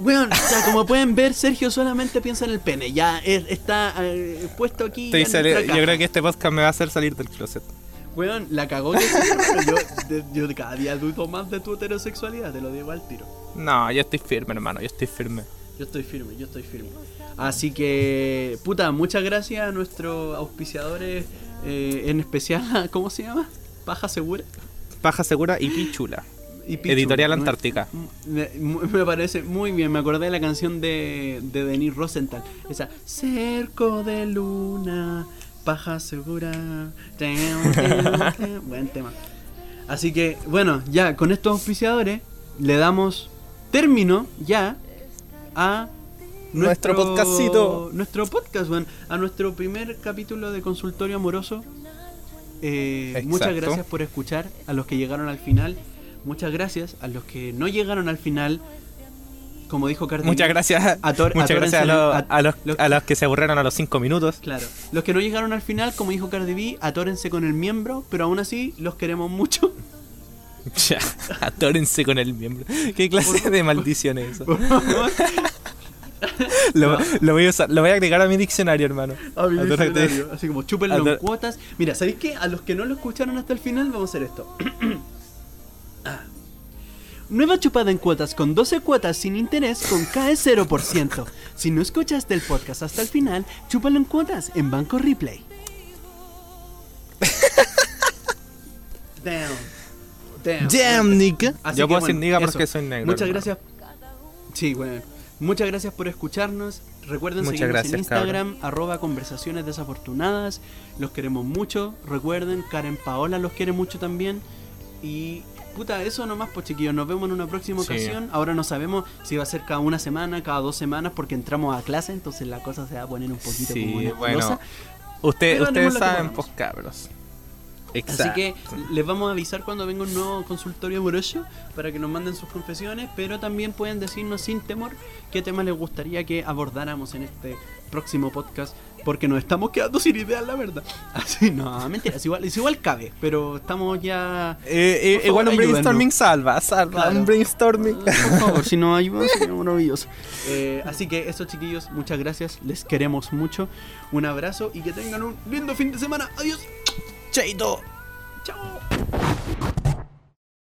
Weón, o sea, como pueden ver, Sergio solamente piensa en el pene. Ya es- está eh, puesto aquí. Estoy nuestra yo creo que este podcast me va a hacer salir del closet. Weón, la cagó que sí, hermano. yo, de- yo cada día dudo más de tu heterosexualidad, te lo digo al tiro. No, yo estoy firme, hermano, yo estoy firme. Yo estoy firme, yo estoy firme. Así que, puta, muchas gracias a nuestros auspiciadores, eh, en especial, ¿cómo se llama? Paja Segura. Paja segura y pichula. Y Pichu. Editorial Antártica. Me, me parece muy bien, me acordé de la canción de, de Denis Rosenthal. Esa, Cerco de Luna, Paja Segura. Buen tema. Así que, bueno, ya con estos auspiciadores le damos término ya a Nuestro podcastcito. Nuestro podcast, bueno, a nuestro primer capítulo de consultorio amoroso. Eh, muchas gracias por escuchar a los que llegaron al final. Muchas gracias a los que no llegaron al final. Como dijo Cardi Muchas gracias, Ator- muchas gracias a, los- a- a los, los- a los que se aburrieron a los 5 minutos. Claro, los que no llegaron al final, como dijo Cardi B, atórense con el miembro, pero aún así los queremos mucho. Ya, atórense con el miembro. ¿Qué clase Por- de maldición es eso? Por favor, Lo, No. lo voy a usar- lo voy a agregar a mi diccionario, hermano. a mi Atórate. diccionario. Así como chúpenlo en cuotas. Mira, ¿sabéis qué? A los que no lo escucharon hasta el final, vamos a hacer esto. Ah. Nueva chupada en cuotas con 12 cuotas sin interés con CAE 0%. Si no escuchaste el podcast hasta el final, chúpalo en cuotas en Banco Replay. Damn. Damn. Damn. Así Yo que, puedo bueno, decir nigga eso. porque soy negro. Muchas hermano. gracias. Sí, bueno. Muchas gracias por escucharnos. Recuerden Muchas seguirnos gracias, en Instagram, arroba conversaciones desafortunadas. Los queremos mucho. Recuerden, Karen Paola los quiere mucho también. Y puta, eso nomás, pues chiquillos. Nos vemos en una próxima Sí. ocasión. Ahora no sabemos si va a ser cada una semana, cada dos semanas, porque entramos a clase, entonces la cosa se va a poner un poquito Sí, como bueno. Usted- ustedes saben, pues cabros. Así Exacto. que les vamos a avisar cuando venga un nuevo consultorio amoroso para que nos manden sus confesiones, pero también pueden decirnos sin temor qué temas les gustaría que abordáramos en este próximo podcast porque nos estamos quedando sin ideas, la verdad. Así, no, mentira, es igual, es igual cabe, pero estamos ya... Eh, eh, igual un brainstorming salva, salva. Claro. Un brainstorming. Por favor, si nos ayudan sería maravilloso. Eh, así que eso, chiquillos, muchas gracias. Les queremos mucho. Un abrazo y que tengan un lindo fin de semana. Adiós. Chaito. Chao.